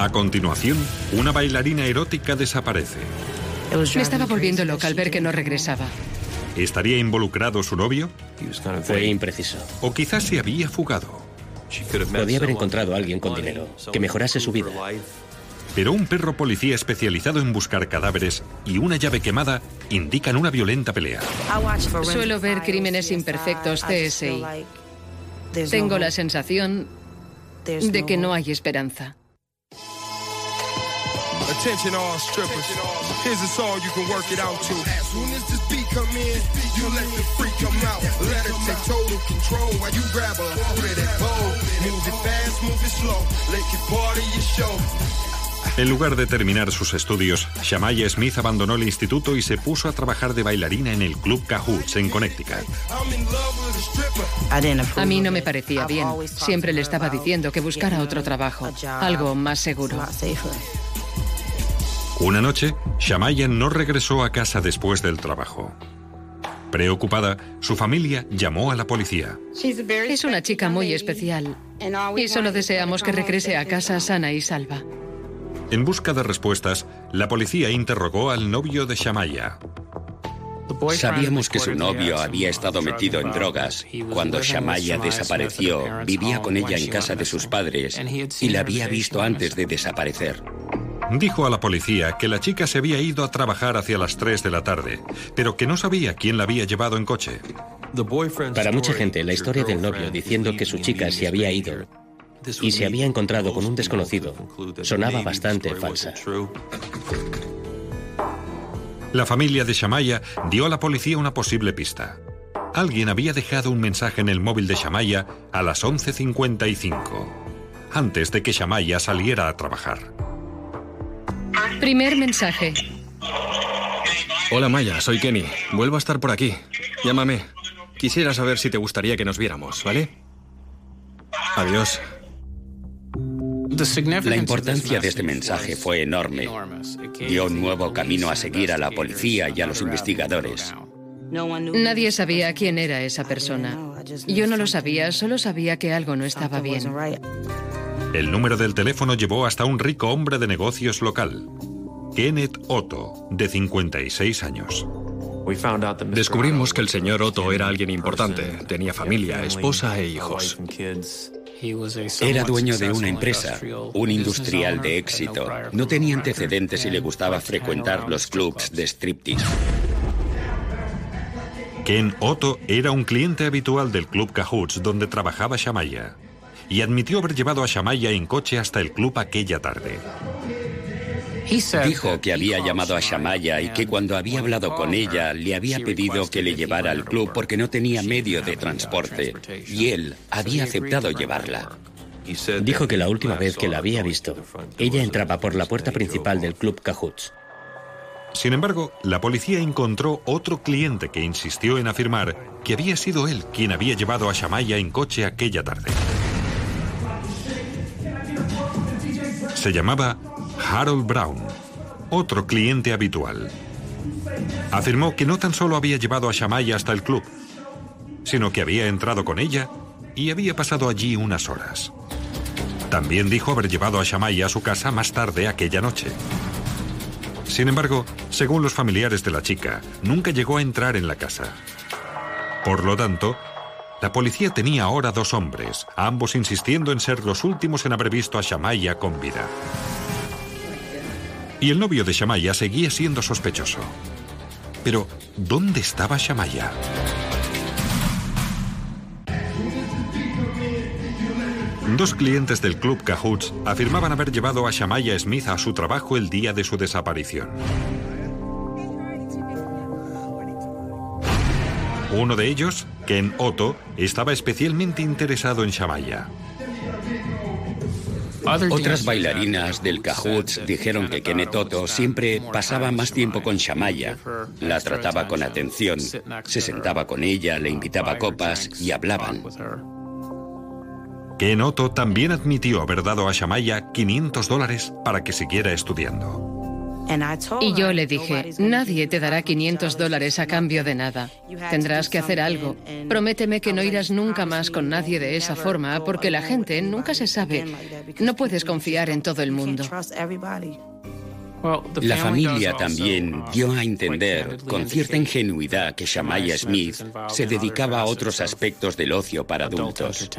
A continuación, una bailarina erótica desaparece. Me estaba volviendo loca al ver que no regresaba. ¿Estaría involucrado su novio? Fue impreciso. ¿O quizás se había fugado? Podía haber encontrado a alguien con dinero que mejorase su vida. Pero un perro policía especializado en buscar cadáveres y una llave quemada indican una violenta pelea. Suelo ver crímenes imperfectos CSI. Tengo la sensación de que no hay esperanza. Attention all strippers. Here's a song you can work it out to. As soon as this beat come in, you let the freak come out. Let her take total control while you grab that bow. Move it fast, move it slow. Let your party your show. En lugar de terminar sus estudios, Shamaya Smith abandonó el instituto y se puso a trabajar de bailarina en el Club Cahoots en Connecticut. A mí no me parecía bien. Siempre le estaba diciendo que buscara otro trabajo, algo más seguro. Una noche, Shamaya no regresó a casa después del trabajo. Preocupada, su familia llamó a la policía. Es una chica muy especial y solo deseamos que regrese a casa sana y salva. En busca de respuestas, la policía interrogó al novio de Shamaya. Sabíamos que su novio había estado metido en drogas. Cuando Shamaya desapareció, vivía con ella en casa de sus padres y la había visto antes de desaparecer. Dijo a la policía que la chica se había ido a trabajar hacia las 3 de la tarde, pero que no sabía quién la había llevado en coche. Para mucha gente, la historia del novio diciendo que su chica se había ido y se había encontrado con un desconocido sonaba bastante falsa. La familia de Shamaya dio a la policía una posible pista. Alguien había dejado un mensaje en el móvil de Shamaya a las 11.55, antes de que Shamaya saliera a trabajar. Primer mensaje. Hola Maya, soy Kenny. Vuelvo a estar por aquí. Llámame. Quisiera saber si te gustaría que nos viéramos, ¿vale? Adiós. La importancia de este mensaje fue enorme. Dio un nuevo camino a seguir a la policía y a los investigadores. Nadie sabía quién era esa persona. Yo no lo sabía, solo sabía que algo no estaba bien. El número del teléfono llevó hasta un rico hombre de negocios local, Kenneth Otto, de 56 años. Descubrimos que el señor Otto era alguien importante. Tenía familia, esposa e hijos. Era dueño de una empresa, un industrial de éxito. No tenía antecedentes y le gustaba frecuentar los clubs de striptease. Ken Otto era un cliente habitual del Club Cahoots donde trabajaba Shamaya y admitió haber llevado a Shamaya en coche hasta el club aquella tarde. Dijo que había llamado a Shamaya y que cuando había hablado con ella le había pedido que le llevara al club porque no tenía medio de transporte y él había aceptado llevarla. Dijo que la última vez que la había visto, ella entraba por la puerta principal del club Cahoots. Sin embargo, la policía encontró otro cliente que insistió en afirmar que había sido él quien había llevado a Shamaya en coche aquella tarde. Se llamaba Harold Brown, otro cliente habitual. Afirmó que no tan solo había llevado a Shamaya hasta el club, sino que había entrado con ella y había pasado allí unas horas. También dijo haber llevado a Shamaya a su casa más tarde aquella noche. Sin embargo, según los familiares de la chica, nunca llegó a entrar en la casa. Por lo tanto, la policía tenía ahora dos hombres, ambos insistiendo en ser los últimos en haber visto a Shamaya con vida. Y el novio de Shamaya seguía siendo sospechoso. Pero, ¿dónde estaba Shamaya? Dos clientes del club Cahoots afirmaban haber llevado a Shamaya Smith a su trabajo el día de su desaparición. Uno de ellos, Ken Otto, estaba especialmente interesado en Shamaya. Otras bailarinas del Cahoots dijeron que Kenneth Otto siempre pasaba más tiempo con Shamaya. La trataba con atención, se sentaba con ella, le invitaba copas y hablaban. Ken Otto también admitió haber dado a Shamaya 500 dólares para que siguiera estudiando. Y yo le dije, nadie te dará 500 dólares a cambio de nada. Tendrás que hacer algo. Prométeme que no irás nunca más con nadie de esa forma, porque la gente nunca se sabe. No puedes confiar en todo el mundo. La familia también dio a entender con cierta ingenuidad que Shamaya Smith se dedicaba a otros aspectos del ocio para adultos.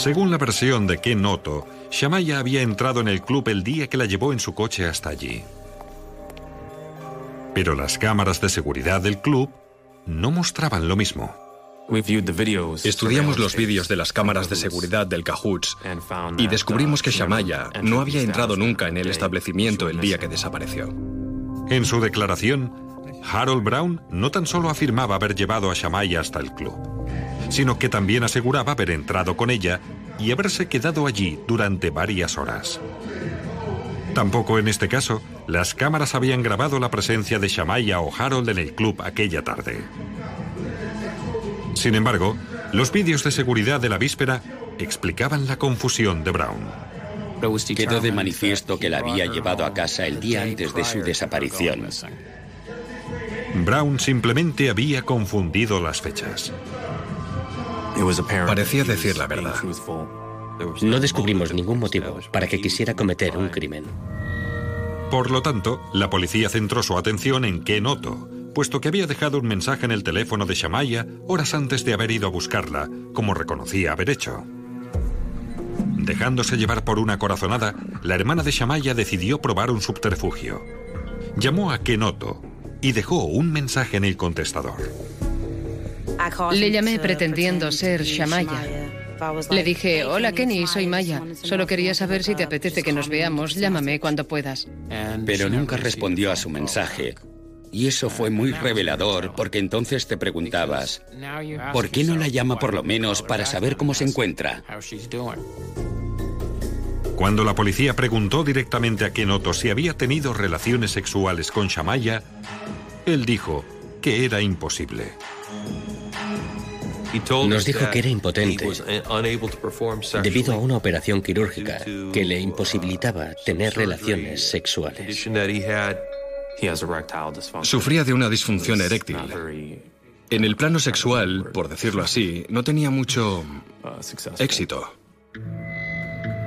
Según la versión de Ken Otto, Shamaya había entrado en el club el día que la llevó en su coche hasta allí. Pero las cámaras de seguridad del club no mostraban lo mismo. Estudiamos los vídeos de las cámaras de seguridad del Cahoots y descubrimos que Shamaya no había entrado nunca en el establecimiento el día que desapareció. En su declaración, Harold Brown no tan solo afirmaba haber llevado a Shamaya hasta el club, sino que también aseguraba haber entrado con ella y haberse quedado allí durante varias horas. Tampoco en este caso, las cámaras habían grabado la presencia de Shamaya o Harold en el club aquella tarde. Sin embargo, los vídeos de seguridad de la víspera explicaban la confusión de Brown. Quedó de manifiesto que la había llevado a casa el día antes de su desaparición. Brown simplemente había confundido las fechas. Parecía decir la verdad. No descubrimos ningún motivo para que quisiera cometer un crimen. Por lo tanto, la policía centró su atención en Ken Otto, puesto que había dejado un mensaje en el teléfono de Shamaya horas antes de haber ido a buscarla, como reconocía haber hecho. Dejándose llevar por una corazonada, la hermana de Shamaya decidió probar un subterfugio. Llamó a Kenoto y dejó un mensaje en el contestador. Le llamé pretendiendo ser Shamaya. Le dije, hola Kenny, soy Maya. Solo quería saber si te apetece que nos veamos. Llámame cuando puedas. Pero nunca respondió a su mensaje. Y eso fue muy revelador porque entonces te preguntabas, ¿por qué no la llama por lo menos para saber cómo se encuentra? Cuando la policía preguntó directamente a Kenoto si había tenido relaciones sexuales con Shamaya, él dijo que era imposible. Nos dijo que era impotente debido a una operación quirúrgica que le imposibilitaba tener relaciones sexuales. Sufría de una disfunción eréctil. En el plano sexual, por decirlo así, no tenía mucho éxito.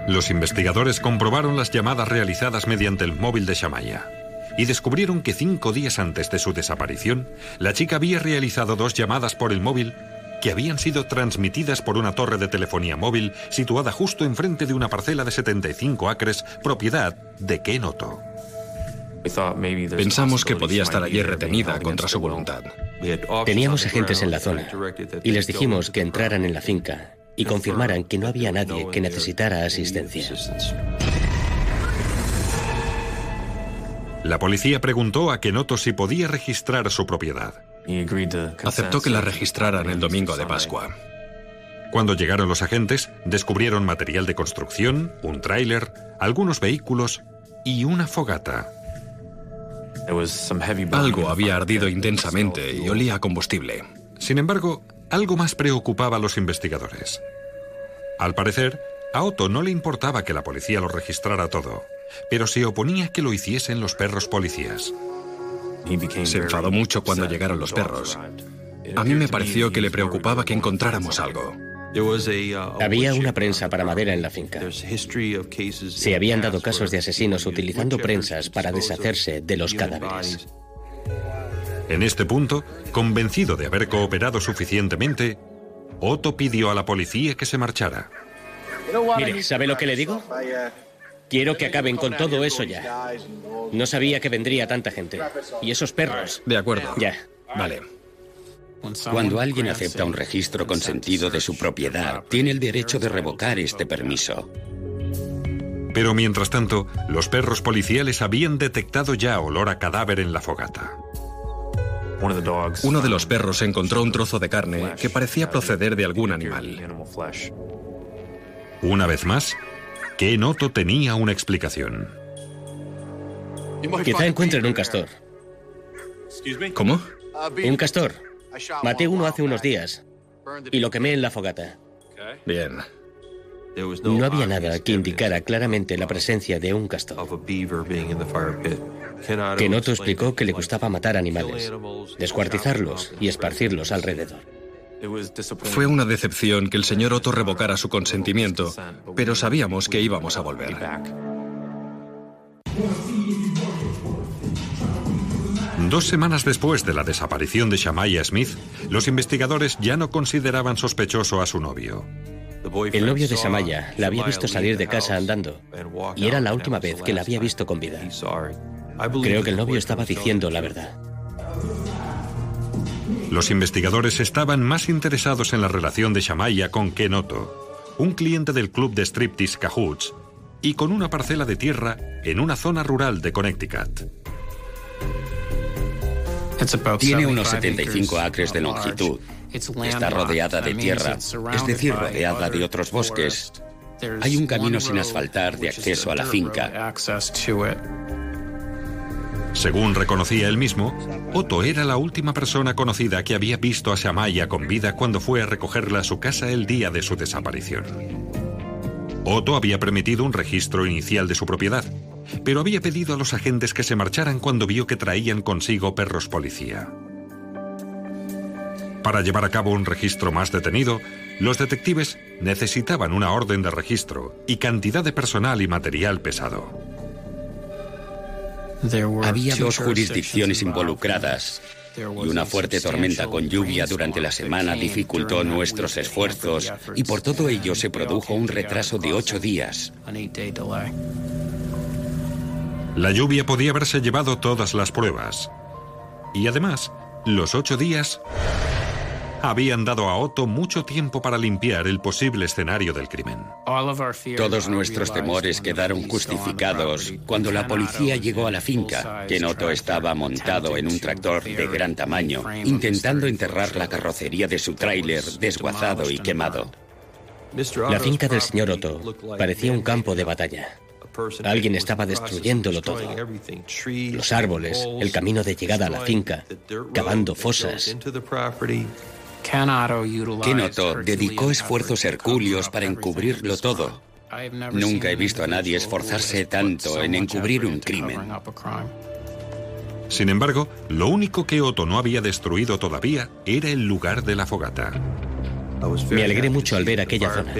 Los investigadores comprobaron las llamadas realizadas mediante el móvil de Shamaya y descubrieron que cinco días antes de su desaparición, la chica había realizado dos llamadas por el móvil que habían sido transmitidas por una torre de telefonía móvil situada justo enfrente de una parcela de 75 acres, propiedad de Kenoto. Pensamos que podía estar allí retenida contra su voluntad. Teníamos agentes en la zona y les dijimos que entraran en la finca y confirmaran que no había nadie que necesitara asistencia. La policía preguntó a Kenoto si podía registrar su propiedad. Aceptó que la registraran el domingo de Pascua. Cuando llegaron los agentes, descubrieron material de construcción, un tráiler, algunos vehículos y una fogata. Algo había ardido intensamente y olía a combustible. Sin embargo, algo más preocupaba a los investigadores. Al parecer, a Otto no le importaba que la policía lo registrara todo, pero se oponía que lo hiciesen los perros policías. Se enfadó mucho cuando llegaron los perros. A mí me pareció que le preocupaba que encontráramos algo. Había una prensa para madera en la finca. Se habían dado casos de asesinos utilizando prensas para deshacerse de los cadáveres. En este punto, convencido de haber cooperado suficientemente, Otto pidió a la policía que se marchara. Mire, ¿sabe lo que le digo? Quiero que acaben con todo eso ya. No sabía que vendría tanta gente. Y esos perros. De acuerdo. Ya. Vale. Cuando alguien acepta un registro consentido de su propiedad, tiene el derecho de revocar este permiso. Pero mientras tanto, los perros policiales habían detectado ya olor a cadáver en la fogata. Uno de los perros encontró un trozo de carne que parecía proceder de algún animal. Una vez más, Kenoto tenía una explicación. Quizá encuentren un castor. ¿Cómo? Un castor. Maté uno hace unos días y lo quemé en la fogata. Bien. No había nada que indicara claramente la presencia de un castor. Kenoto explicó que le gustaba matar animales, descuartizarlos y esparcirlos alrededor. Fue una decepción que el señor Otto revocara su consentimiento, pero sabíamos que íbamos a volver. Dos semanas después de la desaparición de Shamaya Smith, los investigadores ya no consideraban sospechoso a su novio. El novio de Shamaya la había visto salir de casa andando y era la última vez que la había visto con vida. Creo que el novio estaba diciendo la verdad. Los investigadores estaban más interesados en la relación de Shamaya con Kenoto, un cliente del club de striptease Cahoots, y con una parcela de tierra en una zona rural de Connecticut. Tiene unos 75 acres de longitud. Está rodeada de tierra, es decir, rodeada de otros bosques. Hay un camino sin asfaltar de acceso a la finca. Según reconocía él mismo, Otto era la última persona conocida que había visto a Shamaya con vida cuando fue a recogerla a su casa el día de su desaparición. Otto había permitido un registro inicial de su propiedad, pero había pedido a los agentes que se marcharan cuando vio que traían consigo perros policía. Para llevar a cabo un registro más detenido, los detectives necesitaban una orden de registro y cantidad de personal y material pesado. Había dos jurisdicciones involucradas y una fuerte tormenta con lluvia durante la semana dificultó nuestros esfuerzos y por todo ello se produjo un retraso de ocho días. La lluvia podía haberse llevado todas las pruebas. Y además, los ocho días habían dado a Otto mucho tiempo para limpiar el posible escenario del crimen. Todos nuestros temores quedaron justificados cuando la policía llegó a la finca, que Otto estaba montado en un tractor de gran tamaño, intentando enterrar la carrocería de su tráiler desguazado y quemado. La finca del señor Otto parecía un campo de batalla. Alguien estaba destruyéndolo todo. Los árboles, el camino de llegada a la finca, cavando fosas. Kenoto dedicó esfuerzos hercúleos para encubrirlo todo. Nunca he visto a nadie esforzarse tanto en encubrir un crimen. Sin embargo, lo único que Otto no había destruido todavía era el lugar de la fogata. Me alegré mucho al ver aquella zona.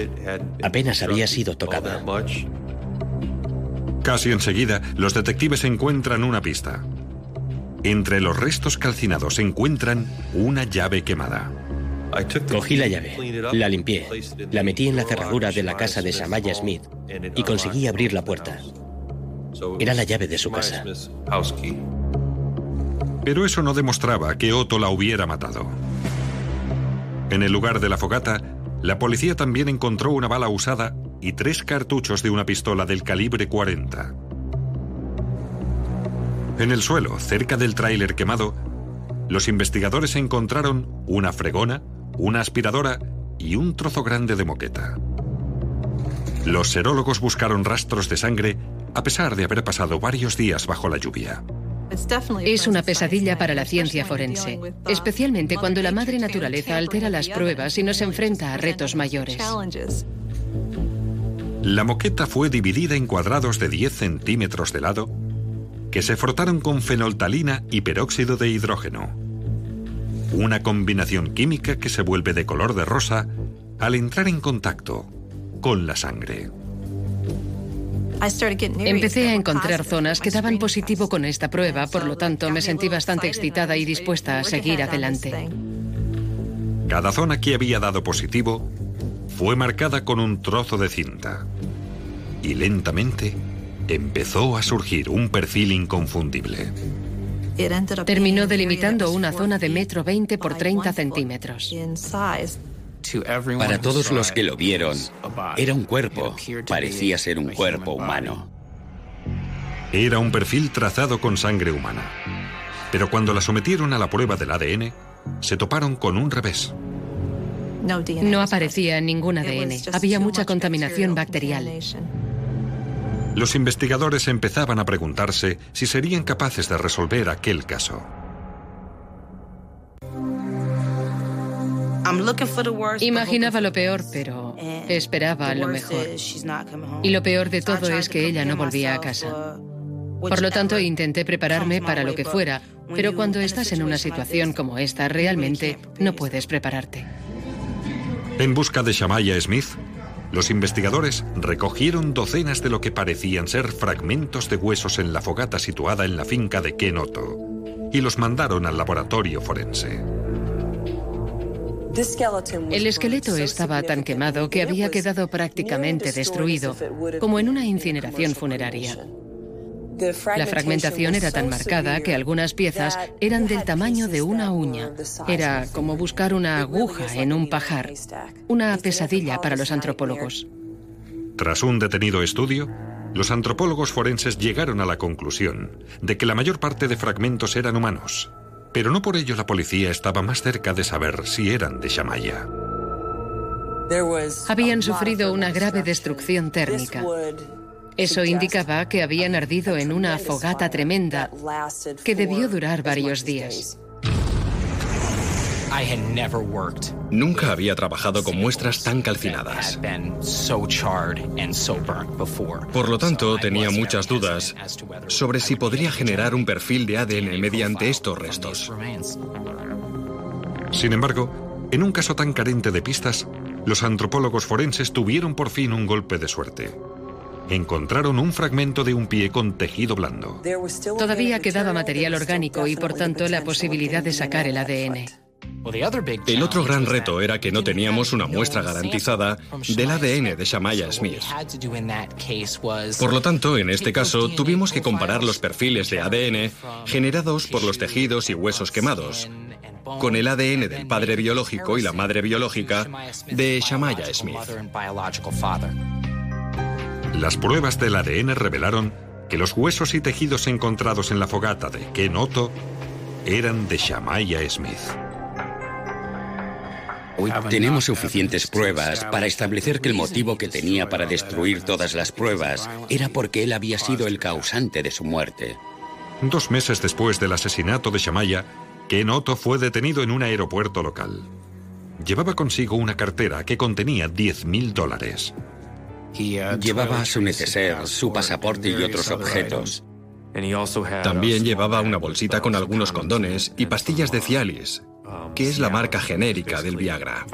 Apenas había sido tocada. Casi enseguida, los detectives encuentran una pista. Entre los restos calcinados encuentran una llave quemada. Cogí la llave, la limpié, la metí en la cerradura de la casa de Samaya Smith y conseguí abrir la puerta. Era la llave de su casa. Pero eso no demostraba que Otto la hubiera matado. En el lugar de la fogata, la policía también encontró una bala usada y tres cartuchos de una pistola del calibre 40. En el suelo, cerca del tráiler quemado, los investigadores encontraron una fregona, una aspiradora y un trozo grande de moqueta. Los serólogos buscaron rastros de sangre a pesar de haber pasado varios días bajo la lluvia. Es una pesadilla para la ciencia forense, especialmente cuando la madre naturaleza altera las pruebas y nos enfrenta a retos mayores. La moqueta fue dividida en cuadrados de 10 centímetros de lado que se frotaron con fenoltalina y peróxido de hidrógeno una combinación química que se vuelve de color de rosa al entrar en contacto con la sangre. Empecé a encontrar zonas que daban positivo con esta prueba, por lo tanto me sentí bastante excitada y dispuesta a seguir adelante. Cada zona que había dado positivo fue marcada con un trozo de cinta. Y lentamente empezó a surgir un perfil inconfundible. Terminó delimitando una zona de metro 20 por 30 centímetros. Para todos los que lo vieron, era un cuerpo, parecía ser un cuerpo humano. Era un perfil trazado con sangre humana. Pero cuando la sometieron a la prueba del ADN, se toparon con un revés. No aparecía ningún ADN. Había mucha contaminación bacterial. Los investigadores empezaban a preguntarse si serían capaces de resolver aquel caso. Imaginaba lo peor, pero esperaba lo mejor. Y lo peor de todo es que ella no volvía a casa. Por lo tanto, intenté prepararme para lo que fuera, pero cuando estás en una situación como esta, realmente no puedes prepararte. En busca de Shamaya Smith, los investigadores recogieron docenas de lo que parecían ser fragmentos de huesos en la fogata situada en la finca de Kenoto y los mandaron al laboratorio forense. El esqueleto estaba tan quemado que había quedado prácticamente destruido, como en una incineración funeraria. La fragmentación era tan marcada que algunas piezas eran del tamaño de una uña. Era como buscar una aguja en un pajar. Una pesadilla para los antropólogos. Tras un detenido estudio, los antropólogos forenses llegaron a la conclusión de que la mayor parte de fragmentos eran humanos, pero no por ello la policía estaba más cerca de saber si eran de Shamaya. Habían sufrido una grave destrucción térmica. Eso indicaba que habían ardido en una fogata tremenda que debió durar varios días. Nunca había trabajado con muestras tan calcinadas. Por lo tanto, tenía muchas dudas sobre si podría generar un perfil de ADN mediante estos restos. Sin embargo, en un caso tan carente de pistas, los antropólogos forenses tuvieron por fin un golpe de suerte encontraron un fragmento de un pie con tejido blando. Todavía quedaba material orgánico y por tanto la posibilidad de sacar el ADN. El otro gran reto era que no teníamos una muestra garantizada del ADN de Shamaya Smith. Por lo tanto, en este caso, tuvimos que comparar los perfiles de ADN generados por los tejidos y huesos quemados con el ADN del padre biológico y la madre biológica de Shamaya Smith. Las pruebas del ADN revelaron que los huesos y tejidos encontrados en la fogata de Ken Otto eran de Shamaya Smith. Tenemos suficientes pruebas para establecer que el motivo que tenía para destruir todas las pruebas era porque él había sido el causante de su muerte. Dos meses después del asesinato de Shamaya, Ken Otto fue detenido en un aeropuerto local. Llevaba consigo una cartera que contenía 10.000 dólares. Llevaba su neceser, su pasaporte y otros objetos. También llevaba una bolsita con algunos condones y pastillas de Cialis, que es la marca genérica del Viagra.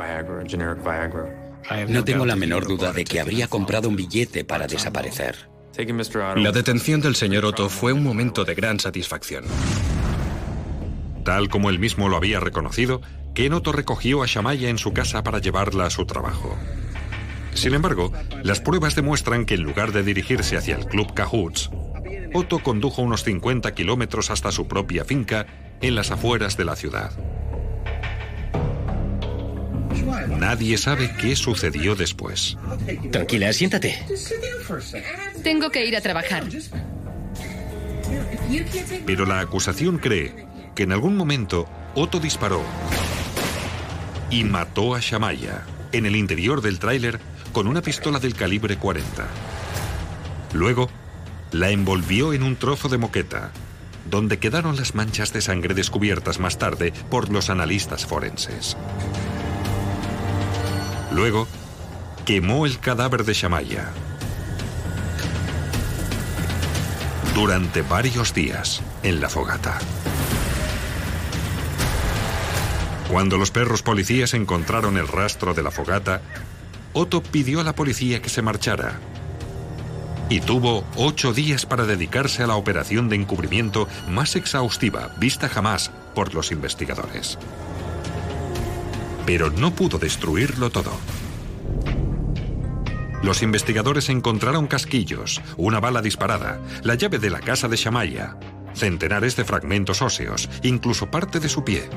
No tengo la menor duda de que habría comprado un billete para desaparecer. La detención del señor Otto fue un momento de gran satisfacción. Tal como él mismo lo había reconocido, Ken Otto recogió a Shamaya en su casa para llevarla a su trabajo. Sin embargo, las pruebas demuestran que en lugar de dirigirse hacia el Club Cahoots, Otto condujo unos 50 kilómetros hasta su propia finca en las afueras de la ciudad. Nadie sabe qué sucedió después. Tranquila, siéntate. Tengo que ir a trabajar. Pero la acusación cree que en algún momento Otto disparó y mató a Shamaya en el interior del tráiler con una pistola del calibre 40. Luego, la envolvió en un trozo de moqueta, donde quedaron las manchas de sangre descubiertas más tarde por los analistas forenses. Luego, quemó el cadáver de Shamaya. Durante varios días en la fogata. Cuando los perros policías encontraron el rastro de la fogata, Otto pidió a la policía que se marchara. Y tuvo ocho días para dedicarse a la operación de encubrimiento más exhaustiva vista jamás por los investigadores. Pero no pudo destruirlo todo. Los investigadores encontraron casquillos, una bala disparada, la llave de la casa de Shamaya, centenares de fragmentos óseos, incluso parte de su pie.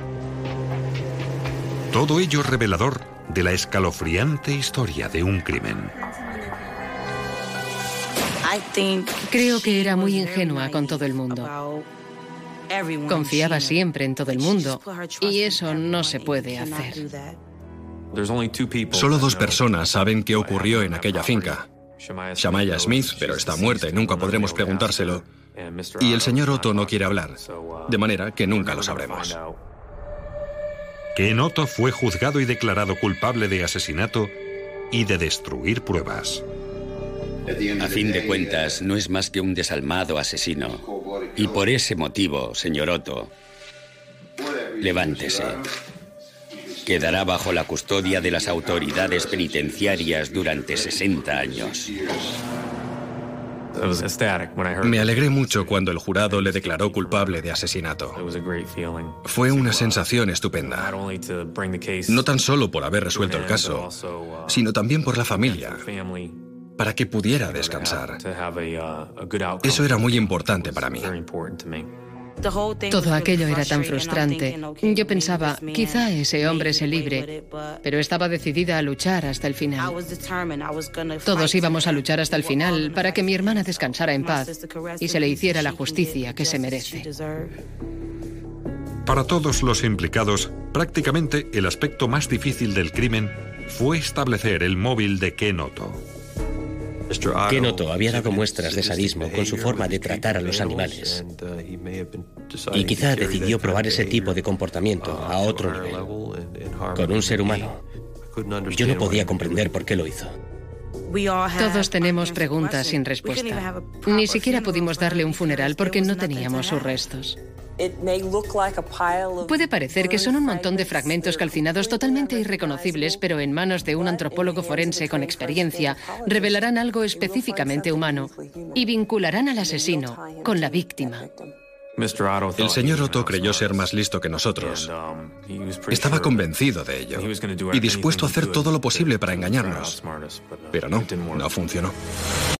Todo ello revelador de la escalofriante historia de un crimen. Creo que era muy ingenua con todo el mundo. Confiaba siempre en todo el mundo y eso no se puede hacer. Solo dos personas saben qué ocurrió en aquella finca. Shamaya Smith, pero está muerta y nunca podremos preguntárselo. Y el señor Otto no quiere hablar, de manera que nunca lo sabremos. Ken Otto fue juzgado y declarado culpable de asesinato y de destruir pruebas. A fin de cuentas, no es más que un desalmado asesino. Y por ese motivo, señor Otto, levántese. Quedará bajo la custodia de las autoridades penitenciarias durante 60 años. Me alegré mucho cuando el jurado le declaró culpable de asesinato. Fue una sensación estupenda. No tan solo por haber resuelto el caso, sino también por la familia, para que pudiera descansar. Eso era muy importante para mí. Todo aquello era tan frustrante. Yo pensaba, quizá ese hombre se libre, pero estaba decidida a luchar hasta el final. Todos íbamos a luchar hasta el final para que mi hermana descansara en paz y se le hiciera la justicia que se merece. Para todos los implicados, prácticamente el aspecto más difícil del crimen fue establecer el móvil de Kenoto. Kenoto había dado muestras de sadismo con su forma de tratar a los animales. Y quizá decidió probar ese tipo de comportamiento a otro nivel, con un ser humano. Yo no podía comprender por qué lo hizo. Todos tenemos preguntas sin respuesta. Ni siquiera pudimos darle un funeral porque no teníamos sus restos. Puede parecer que son un montón de fragmentos calcinados totalmente irreconocibles, pero en manos de un antropólogo forense con experiencia revelarán algo específicamente humano y vincularán al asesino con la víctima. El señor Otto creyó ser más listo que nosotros. Estaba convencido de ello y dispuesto a hacer todo lo posible para engañarnos. Pero no, no funcionó.